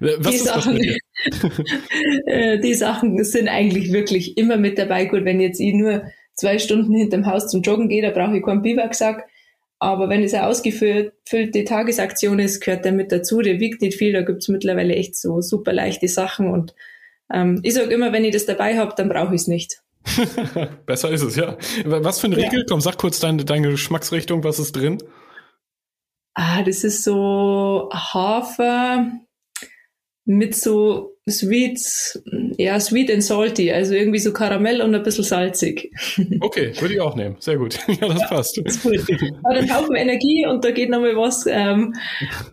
die Sachen, äh, die Sachen sind eigentlich wirklich immer mit dabei. Gut, wenn jetzt ich nur zwei Stunden hinterm Haus zum Joggen gehe, da brauche ich keinen Biwaksack. Aber wenn es eine ausgefüllte Tagesaktion ist, gehört der mit dazu. Der wiegt nicht viel, da gibt's mittlerweile echt so super leichte Sachen. Und ähm, ich sage immer, wenn ich das dabei habe, dann brauche ich es nicht. Besser ist es, ja. Was für ein Riegel? Ja. Komm, sag kurz deine, deine Geschmacksrichtung, was ist drin? Ah, das ist so Hafer mit so sweet, ja, sweet and salty, also irgendwie so Karamell und ein bisschen salzig. Okay, würde ich auch nehmen. Sehr gut. Ja, das ja, passt. Das ist gut. Aber dann Haufen Energie und da geht nochmal was. Ähm,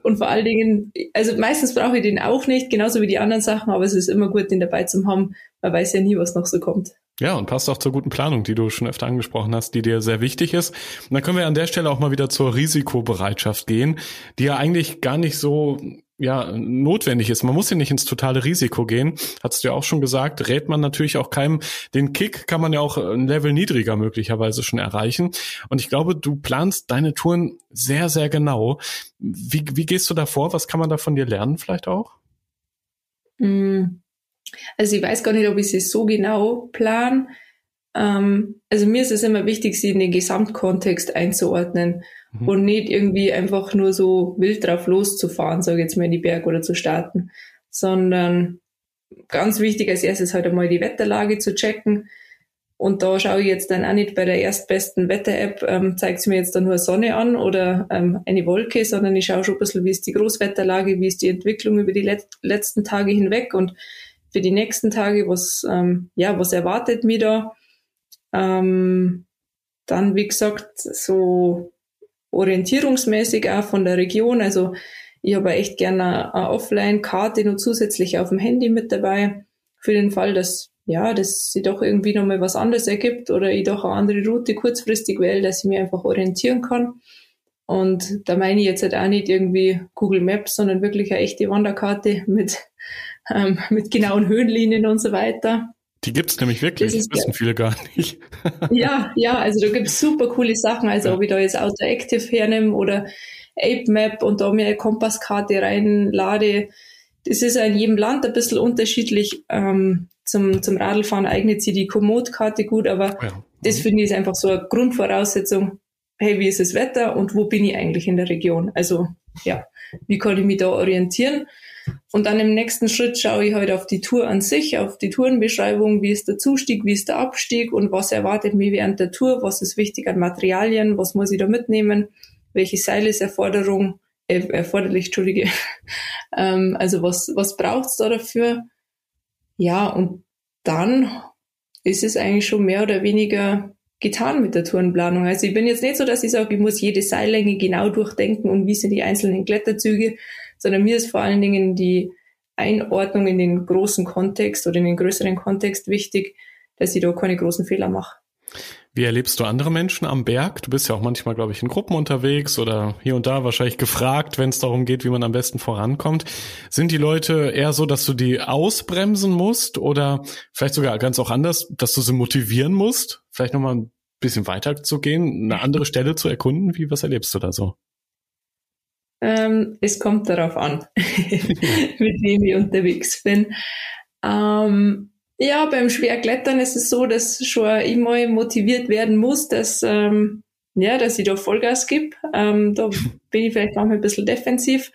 und vor allen Dingen, also meistens brauche ich den auch nicht, genauso wie die anderen Sachen, aber es ist immer gut, den dabei zu haben. Man weiß ja nie, was noch so kommt. Ja, und passt auch zur guten Planung, die du schon öfter angesprochen hast, die dir sehr wichtig ist. Und dann können wir an der Stelle auch mal wieder zur Risikobereitschaft gehen, die ja eigentlich gar nicht so ja, notwendig ist. Man muss ja nicht ins totale Risiko gehen. Hast du ja auch schon gesagt, rät man natürlich auch keinem. Den Kick kann man ja auch ein Level niedriger möglicherweise schon erreichen. Und ich glaube, du planst deine Touren sehr, sehr genau. Wie, wie gehst du da vor? Was kann man da von dir lernen vielleicht auch? Mm. Also ich weiß gar nicht, ob ich es so genau plan. Ähm, also mir ist es immer wichtig, sie in den Gesamtkontext einzuordnen mhm. und nicht irgendwie einfach nur so wild drauf loszufahren, sage ich jetzt mal in die Berg oder zu starten, sondern ganz wichtig als erstes halt einmal die Wetterlage zu checken. Und da schaue ich jetzt dann auch nicht bei der erstbesten Wetter-App, ähm, zeigt sie mir jetzt dann nur Sonne an oder ähm, eine Wolke, sondern ich schaue schon ein bisschen, wie ist die Großwetterlage, wie ist die Entwicklung über die let letzten Tage hinweg und für die nächsten Tage, was, ähm, ja, was erwartet mich da. Ähm, dann, wie gesagt, so orientierungsmäßig auch von der Region. Also ich habe echt gerne eine Offline-Karte nur zusätzlich auf dem Handy mit dabei, für den Fall, dass ja, dass sie doch irgendwie nochmal was anderes ergibt oder ich doch eine andere Route kurzfristig wähle, dass ich mich einfach orientieren kann. Und da meine ich jetzt halt auch nicht irgendwie Google Maps, sondern wirklich eine echte Wanderkarte mit, ähm, mit genauen Höhenlinien und so weiter. Die gibt's nämlich wirklich, das, das wissen ja. viele gar nicht. ja, ja, also da gibt's super coole Sachen. Also ja. ob ich da jetzt Auto Active hernehme oder Ape Map und da mir eine Kompasskarte reinlade, das ist in jedem Land ein bisschen unterschiedlich. Ähm, zum, zum Radlfahren eignet sich die Komoot-Karte gut, aber ja. mhm. das finde ich ist einfach so eine Grundvoraussetzung. Hey, wie ist das Wetter und wo bin ich eigentlich in der Region? Also, ja, wie kann ich mich da orientieren? Und dann im nächsten Schritt schaue ich halt auf die Tour an sich, auf die Tourenbeschreibung, wie ist der Zustieg, wie ist der Abstieg und was erwartet mich während der Tour, was ist wichtig an Materialien, was muss ich da mitnehmen, welche Seile ist Erforderung, äh, erforderlich, Entschuldige. ähm, also was, was braucht's da dafür? Ja, und dann ist es eigentlich schon mehr oder weniger getan mit der Tourenplanung. Also ich bin jetzt nicht so, dass ich sage, ich muss jede Seillänge genau durchdenken und wie sind die einzelnen Kletterzüge, sondern mir ist vor allen Dingen die Einordnung in den großen Kontext oder in den größeren Kontext wichtig, dass ich da keine großen Fehler mache. Wie erlebst du andere Menschen am Berg? Du bist ja auch manchmal, glaube ich, in Gruppen unterwegs oder hier und da wahrscheinlich gefragt, wenn es darum geht, wie man am besten vorankommt. Sind die Leute eher so, dass du die ausbremsen musst oder vielleicht sogar ganz auch anders, dass du sie motivieren musst, vielleicht nochmal ein bisschen weiter zu gehen, eine andere Stelle zu erkunden? Wie, was erlebst du da so? Ähm, es kommt darauf an, mit wem ich unterwegs bin. Ähm, ja, beim Schwerklettern ist es so, dass schon immer motiviert werden muss, dass, ähm, ja, dass ich da Vollgas gebe. Ähm, da bin ich vielleicht manchmal ein bisschen defensiv.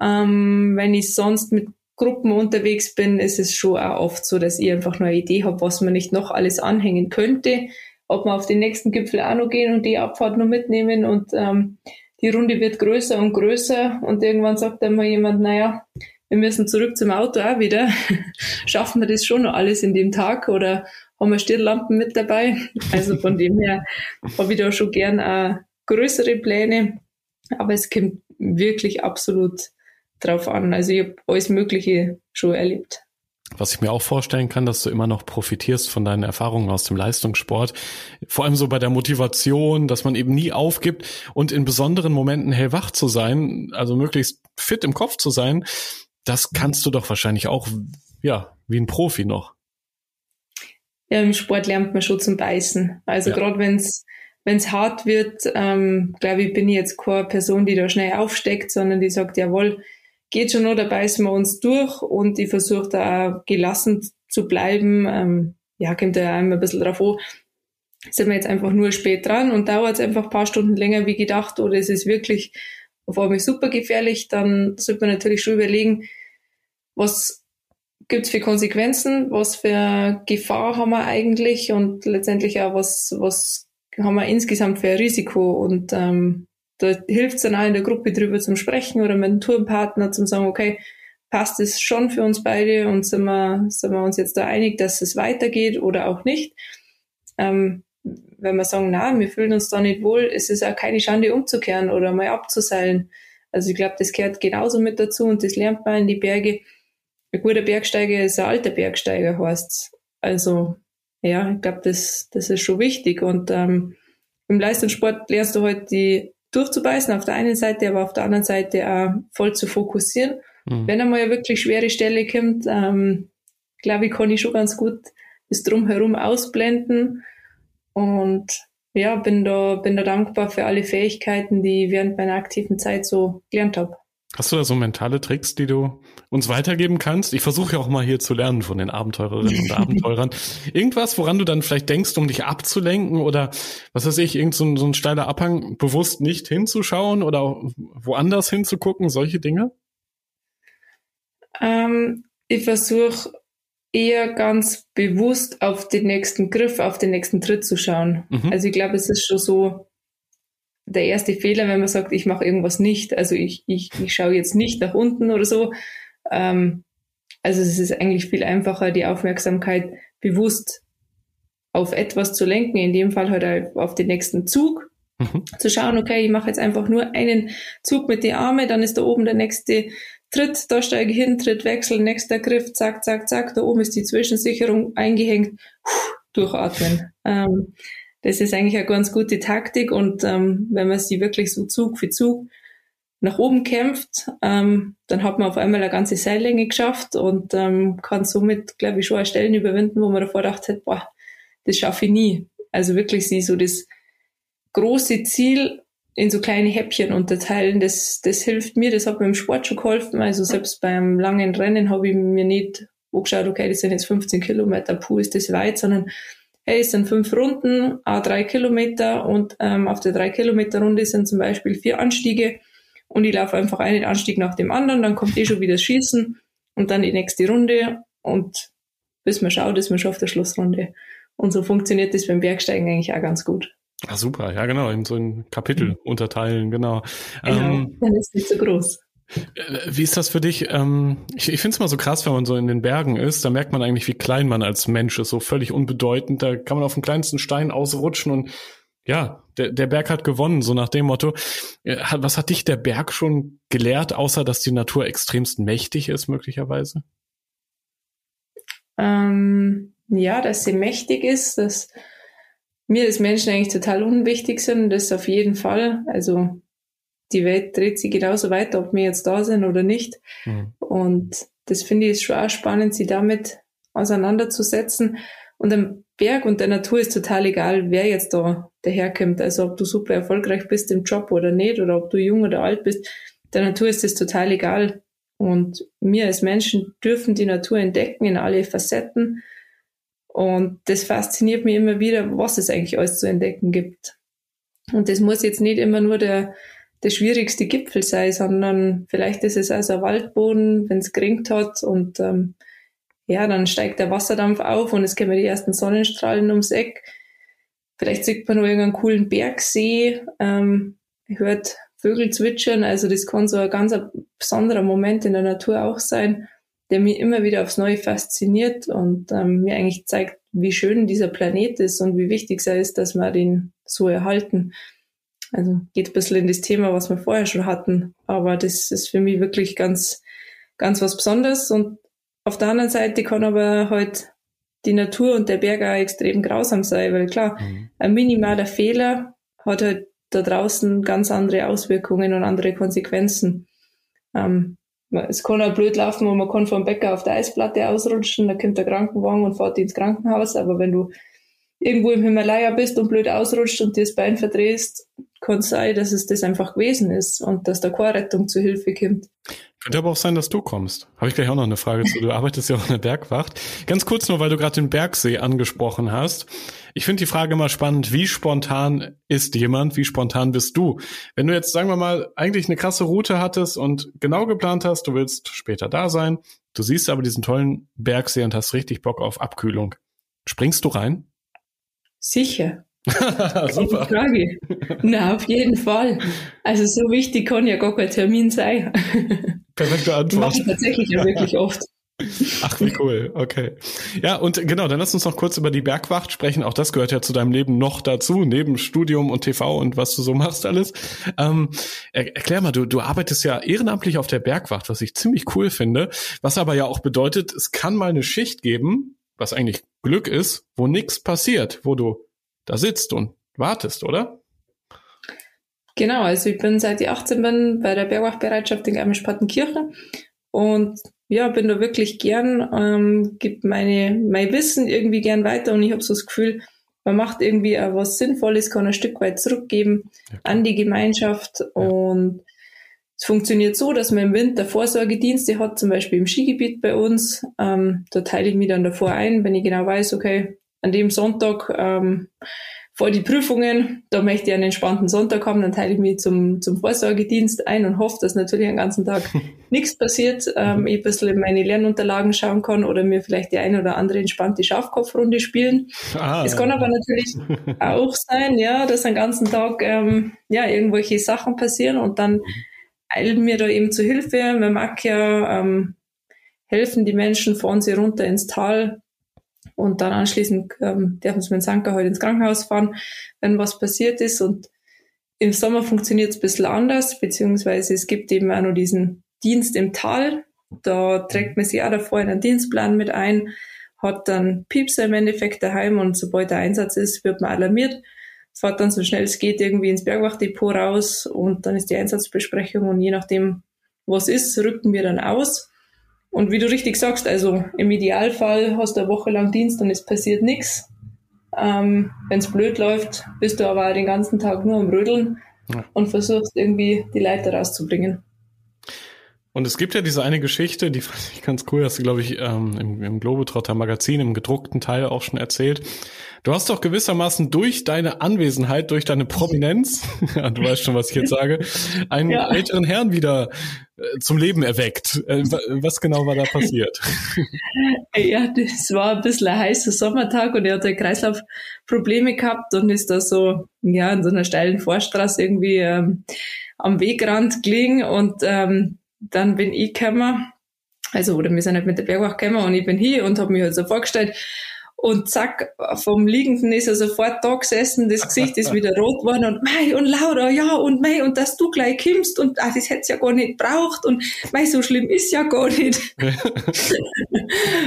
Ähm, wenn ich sonst mit Gruppen unterwegs bin, ist es schon auch oft so, dass ich einfach nur eine Idee habe, was man nicht noch alles anhängen könnte. Ob man auf den nächsten Gipfel auch noch gehen und die Abfahrt noch mitnehmen und ähm, die Runde wird größer und größer und irgendwann sagt dann mal jemand, naja, wir müssen zurück zum Auto auch wieder. Schaffen wir das schon noch alles in dem Tag oder haben wir Stirnlampen mit dabei? Also von dem her habe ich da schon gern auch größere Pläne, aber es kommt wirklich absolut drauf an. Also ich habe alles Mögliche schon erlebt. Was ich mir auch vorstellen kann, dass du immer noch profitierst von deinen Erfahrungen aus dem Leistungssport. Vor allem so bei der Motivation, dass man eben nie aufgibt und in besonderen Momenten hellwach zu sein, also möglichst fit im Kopf zu sein. Das kannst du doch wahrscheinlich auch, ja, wie ein Profi noch. Ja, im Sport lernt man schon zum Beißen. Also ja. gerade wenn es wenn es hart wird, ähm, glaube ich, bin ich jetzt keine Person, die da schnell aufsteckt, sondern die sagt, jawohl, geht schon noch, da beißen wir uns durch und ich versuche da auch gelassen zu bleiben. Ähm, ja, kommt da immer ein bisschen drauf an, sind wir jetzt einfach nur spät dran und dauert es einfach ein paar Stunden länger wie gedacht oder es ist wirklich auf einmal super gefährlich, dann sollte man natürlich schon überlegen, was gibt's für Konsequenzen, was für Gefahr haben wir eigentlich und letztendlich auch, was, was haben wir insgesamt für ein Risiko und ähm, da hilft es dann auch in der Gruppe drüber zum Sprechen oder mit einem Tourenpartner zum sagen, okay, passt es schon für uns beide und sind wir, sind wir uns jetzt da einig, dass es weitergeht oder auch nicht. Ähm, wenn wir sagen, na, wir fühlen uns da nicht wohl, ist es auch keine Schande umzukehren oder mal abzuseilen. Also ich glaube, das gehört genauso mit dazu und das lernt man in die Berge. Ein guter Bergsteiger ist ein alter Bergsteiger, heißt's. Also ja, ich glaube, das, das ist schon wichtig. Und ähm, im Leistungssport lernst du halt die durchzubeißen auf der einen Seite, aber auf der anderen Seite auch voll zu fokussieren. Mhm. Wenn einmal eine wirklich schwere Stelle kommt, ähm, glaube ich, kann ich schon ganz gut das drumherum ausblenden und ja, bin da, bin da dankbar für alle Fähigkeiten, die ich während meiner aktiven Zeit so gelernt habe. Hast du da so mentale Tricks, die du uns weitergeben kannst? Ich versuche ja auch mal hier zu lernen von den Abenteurerinnen und Abenteurern. Irgendwas, woran du dann vielleicht denkst, um dich abzulenken oder was weiß ich, irgend so ein, so ein steiler Abhang, bewusst nicht hinzuschauen oder woanders hinzugucken, solche Dinge? Ähm, ich versuche eher ganz bewusst auf den nächsten Griff, auf den nächsten Tritt zu schauen. Mhm. Also ich glaube, es ist schon so, der erste Fehler, wenn man sagt, ich mache irgendwas nicht. Also ich, ich, ich schaue jetzt nicht nach unten oder so. Ähm, also es ist eigentlich viel einfacher, die Aufmerksamkeit bewusst auf etwas zu lenken, in dem Fall halt auf den nächsten Zug, mhm. zu schauen, okay, ich mache jetzt einfach nur einen Zug mit den Armen, dann ist da oben der nächste Tritt, da steige ich hin, Tritt wechseln, nächster Griff, zack, zack, zack, da oben ist die Zwischensicherung eingehängt, durchatmen. Ähm, das ist eigentlich eine ganz gute Taktik und ähm, wenn man sie wirklich so Zug für Zug nach oben kämpft, ähm, dann hat man auf einmal eine ganze Seillänge geschafft und ähm, kann somit, glaube ich, schon eine Stellen überwinden, wo man davor gedacht hat, boah, das schaffe ich nie. Also wirklich sie so das große Ziel in so kleine Häppchen unterteilen, das, das hilft mir, das hat mir im Sport schon geholfen. Also selbst beim langen Rennen habe ich mir nicht geschaut, okay, das sind jetzt 15 Kilometer, puh, ist das weit, sondern hey, es sind fünf Runden, a drei Kilometer und ähm, auf der drei Kilometer Runde sind zum Beispiel vier Anstiege und ich laufe einfach einen Anstieg nach dem anderen, dann kommt eh schon wieder das Schießen und dann die nächste Runde und bis man schaut, ist man schon auf der Schlussrunde. Und so funktioniert das beim Bergsteigen eigentlich auch ganz gut. Ah, super, ja genau, in so ein Kapitel mhm. unterteilen, genau. Genau, ähm, dann ist nicht so groß. Wie ist das für dich? Ähm, ich ich finde es mal so krass, wenn man so in den Bergen ist, da merkt man eigentlich, wie klein man als Mensch ist, so völlig unbedeutend. Da kann man auf den kleinsten Stein ausrutschen und ja, der, der Berg hat gewonnen, so nach dem Motto. Äh, was hat dich der Berg schon gelehrt, außer dass die Natur extremst mächtig ist, möglicherweise? Ähm, ja, dass sie mächtig ist, dass mir als Menschen eigentlich total unwichtig sind, das auf jeden Fall. Also die Welt dreht sich genauso weiter, ob wir jetzt da sind oder nicht. Mhm. Und das finde ich schon auch spannend, sie damit auseinanderzusetzen. Und am Berg und der Natur ist total egal, wer jetzt da daherkommt. Also ob du super erfolgreich bist im Job oder nicht, oder ob du jung oder alt bist. Der Natur ist das total egal. Und wir als Menschen dürfen die Natur entdecken in alle Facetten. Und das fasziniert mich immer wieder, was es eigentlich alles zu entdecken gibt. Und das muss jetzt nicht immer nur der, der schwierigste Gipfel sein, sondern vielleicht ist es also ein Waldboden, wenn es geringt hat und ähm, ja, dann steigt der Wasserdampf auf und es kommen die ersten Sonnenstrahlen ums Eck. Vielleicht sieht man noch irgendeinen coolen Bergsee, ähm, hört Vögel zwitschern, also das kann so ein ganz besonderer Moment in der Natur auch sein der mich immer wieder aufs Neue fasziniert und ähm, mir eigentlich zeigt, wie schön dieser Planet ist und wie wichtig es ist, dass wir den so erhalten. Also geht ein bisschen in das Thema, was wir vorher schon hatten, aber das ist für mich wirklich ganz, ganz was Besonderes und auf der anderen Seite kann aber halt die Natur und der Berg auch extrem grausam sein, weil klar, mhm. ein minimaler Fehler hat halt da draußen ganz andere Auswirkungen und andere Konsequenzen. Ähm, es kann auch blöd laufen und man kann vom Bäcker auf der Eisplatte ausrutschen, da kommt der Krankenwagen und fährt ins Krankenhaus, aber wenn du irgendwo im Himalaya bist und blöd ausrutscht und dir das Bein verdrehst, kann sein, dass es das einfach gewesen ist und dass da keine Rettung zu Hilfe kommt. Könnte aber auch sein, dass du kommst. Habe ich gleich auch noch eine Frage zu. Du arbeitest ja auch in der Bergwacht. Ganz kurz nur, weil du gerade den Bergsee angesprochen hast. Ich finde die Frage immer spannend, wie spontan ist jemand, wie spontan bist du? Wenn du jetzt, sagen wir mal, eigentlich eine krasse Route hattest und genau geplant hast, du willst später da sein, du siehst aber diesen tollen Bergsee und hast richtig Bock auf Abkühlung. Springst du rein? Sicher. Super. Frage. Na, auf jeden Fall. Also so wichtig kann ja gar kein Termin sein. Perfekte Antwort. Mache ich tatsächlich ja wirklich oft. Ach, wie cool. Okay. Ja, und genau, dann lass uns noch kurz über die Bergwacht sprechen. Auch das gehört ja zu deinem Leben noch dazu, neben Studium und TV und was du so machst alles. Ähm, erklär mal, du, du arbeitest ja ehrenamtlich auf der Bergwacht, was ich ziemlich cool finde. Was aber ja auch bedeutet, es kann mal eine Schicht geben, was eigentlich Glück ist, wo nichts passiert, wo du da sitzt und wartest, oder? Genau, also ich bin seit ich 18 bin bei der Bergwachbereitschaft in Garmisch-Partenkirchen und ja, bin da wirklich gern, ähm, gebe meine, mein Wissen irgendwie gern weiter und ich habe so das Gefühl, man macht irgendwie auch was Sinnvolles, kann ein Stück weit zurückgeben ja, an die Gemeinschaft ja. und es funktioniert so, dass man im Winter Vorsorgedienste hat, zum Beispiel im Skigebiet bei uns. Ähm, da teile ich mich dann davor ein, wenn ich genau weiß, okay, an dem Sonntag ähm, vor die Prüfungen, da möchte ich einen entspannten Sonntag haben, dann teile ich mich zum, zum Vorsorgedienst ein und hoffe, dass natürlich den ganzen Tag nichts passiert, ähm, ich ein bisschen in meine Lernunterlagen schauen kann oder mir vielleicht die eine oder andere entspannte Schafkopfrunde spielen. Ah, es kann aber natürlich auch sein, ja, dass den ganzen Tag ähm, ja irgendwelche Sachen passieren und dann eilen mir da eben zu Hilfe. Man mag ja ähm, helfen die Menschen, fahren sie runter ins Tal, und dann anschließend ähm, dürfen sie mit Sanka heute ins Krankenhaus fahren, wenn was passiert ist. Und im Sommer funktioniert es ein bisschen anders, beziehungsweise es gibt eben auch noch diesen Dienst im Tal. Da trägt man sich auch davor in einen Dienstplan mit ein, hat dann Piepser im Endeffekt daheim und sobald der Einsatz ist, wird man alarmiert, fährt dann so schnell es geht irgendwie ins Bergwachtdepot raus und dann ist die Einsatzbesprechung und je nachdem, was ist, rücken wir dann aus. Und wie du richtig sagst, also im Idealfall hast du eine Woche lang Dienst und es passiert nichts. Ähm, Wenn es blöd läuft, bist du aber den ganzen Tag nur am Rödeln ja. und versuchst irgendwie die Leiter rauszubringen. Und es gibt ja diese eine Geschichte, die fand ich ganz cool, hast du, glaube ich, ähm, im, im Globetrotter Magazin, im gedruckten Teil auch schon erzählt. Du hast doch gewissermaßen durch deine Anwesenheit, durch deine Prominenz, du weißt schon, was ich jetzt sage, einen ja. älteren Herrn wieder äh, zum Leben erweckt. Äh, was genau war da passiert? Ja, das war ein bisschen ein heißer Sommertag und er hatte Kreislaufprobleme gehabt und ist da so, ja, in so einer steilen Vorstraße irgendwie ähm, am Wegrand gelegen und ähm, dann bin ich gekommen, also oder wir sind halt mit der Bergwacht gekommen und ich bin hier und habe mich halt so vorgestellt und zack, vom Liegenden ist er sofort da gesessen, das Gesicht ist wieder rot geworden und mei und Laura, ja und mei und dass du gleich kommst und ach, das hätte ja gar nicht braucht und mei, so schlimm ist ja gar nicht.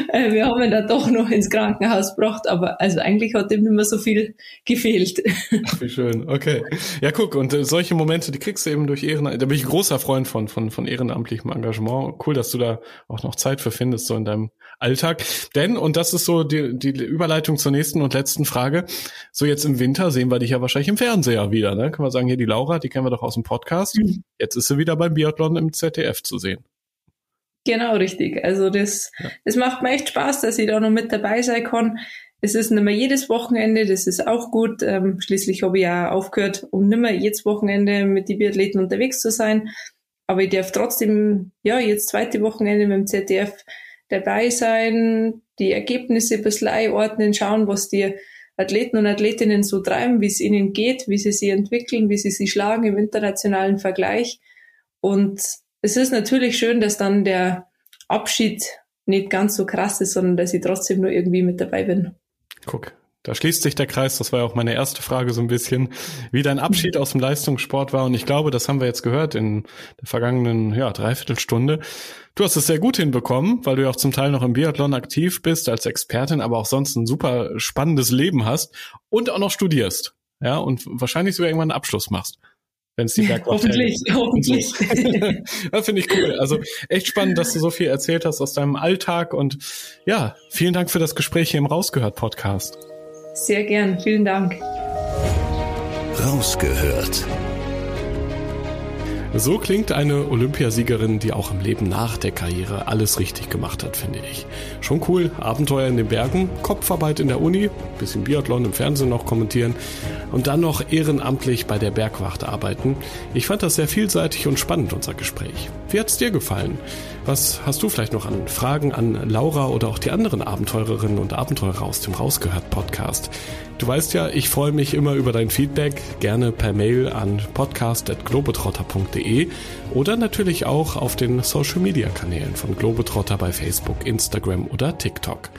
Äh, wir haben ihn dann doch noch ins Krankenhaus gebracht, aber also eigentlich hat ihm nicht mehr so viel gefehlt. Ach, wie schön, okay. Ja, guck, und äh, solche Momente, die kriegst du eben durch Ehrenamt, da bin ich ein großer Freund von, von, von ehrenamtlichem Engagement. Cool, dass du da auch noch Zeit für findest, so in deinem Alltag. Denn, und das ist so die, die Überleitung zur nächsten und letzten Frage, so jetzt im Winter sehen wir dich ja wahrscheinlich im Fernseher wieder, ne? Können wir sagen, hier die Laura, die kennen wir doch aus dem Podcast. Mhm. Jetzt ist sie wieder beim Biathlon im ZDF zu sehen. Genau, richtig. Also das, ja. das macht mir echt Spaß, dass ich da noch mit dabei sein kann. Es ist nicht mehr jedes Wochenende, das ist auch gut. Ähm, schließlich habe ich ja aufgehört, um nicht mehr jedes Wochenende mit den Biathleten unterwegs zu sein. Aber ich darf trotzdem, ja, jetzt zweite Wochenende mit dem ZDF dabei sein, die Ergebnisse ein bisschen einordnen, schauen, was die Athleten und Athletinnen so treiben, wie es ihnen geht, wie sie sich entwickeln, wie sie sich schlagen im internationalen Vergleich. Und es ist natürlich schön, dass dann der Abschied nicht ganz so krass ist, sondern dass ich trotzdem nur irgendwie mit dabei bin. Guck, da schließt sich der Kreis, das war ja auch meine erste Frage so ein bisschen, wie dein Abschied aus dem Leistungssport war. Und ich glaube, das haben wir jetzt gehört in der vergangenen ja, Dreiviertelstunde. Du hast es sehr gut hinbekommen, weil du ja auch zum Teil noch im Biathlon aktiv bist als Expertin, aber auch sonst ein super spannendes Leben hast und auch noch studierst. Ja, und wahrscheinlich sogar irgendwann einen Abschluss machst wenn es die Bergwacht Hoffentlich, hoffentlich. das finde ich cool. Also echt spannend, dass du so viel erzählt hast aus deinem Alltag und ja, vielen Dank für das Gespräch hier im Rausgehört Podcast. Sehr gern, vielen Dank. Rausgehört. So klingt eine Olympiasiegerin, die auch im Leben nach der Karriere alles richtig gemacht hat, finde ich. Schon cool, Abenteuer in den Bergen, Kopfarbeit in der Uni, bisschen Biathlon im Fernsehen noch kommentieren und dann noch ehrenamtlich bei der Bergwacht arbeiten. Ich fand das sehr vielseitig und spannend, unser Gespräch. Wie hat's dir gefallen? Was hast du vielleicht noch an Fragen an Laura oder auch die anderen Abenteurerinnen und Abenteurer aus dem Rausgehört Podcast? Du weißt ja, ich freue mich immer über dein Feedback, gerne per Mail an podcast.globetrotter.de oder natürlich auch auf den Social Media Kanälen von Globetrotter bei Facebook, Instagram oder TikTok.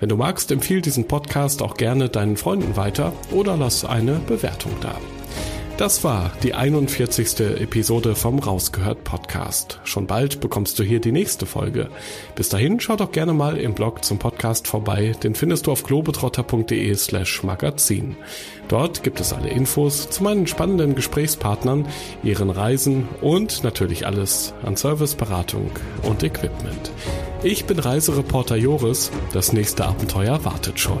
Wenn du magst, empfiehl diesen Podcast auch gerne deinen Freunden weiter oder lass eine Bewertung da. Das war die 41. Episode vom Rausgehört Podcast. Schon bald bekommst du hier die nächste Folge. Bis dahin schau doch gerne mal im Blog zum Podcast vorbei, den findest du auf globetrotter.de slash magazin. Dort gibt es alle Infos zu meinen spannenden Gesprächspartnern, ihren Reisen und natürlich alles an Serviceberatung und Equipment. Ich bin Reisereporter Joris, das nächste Abenteuer wartet schon.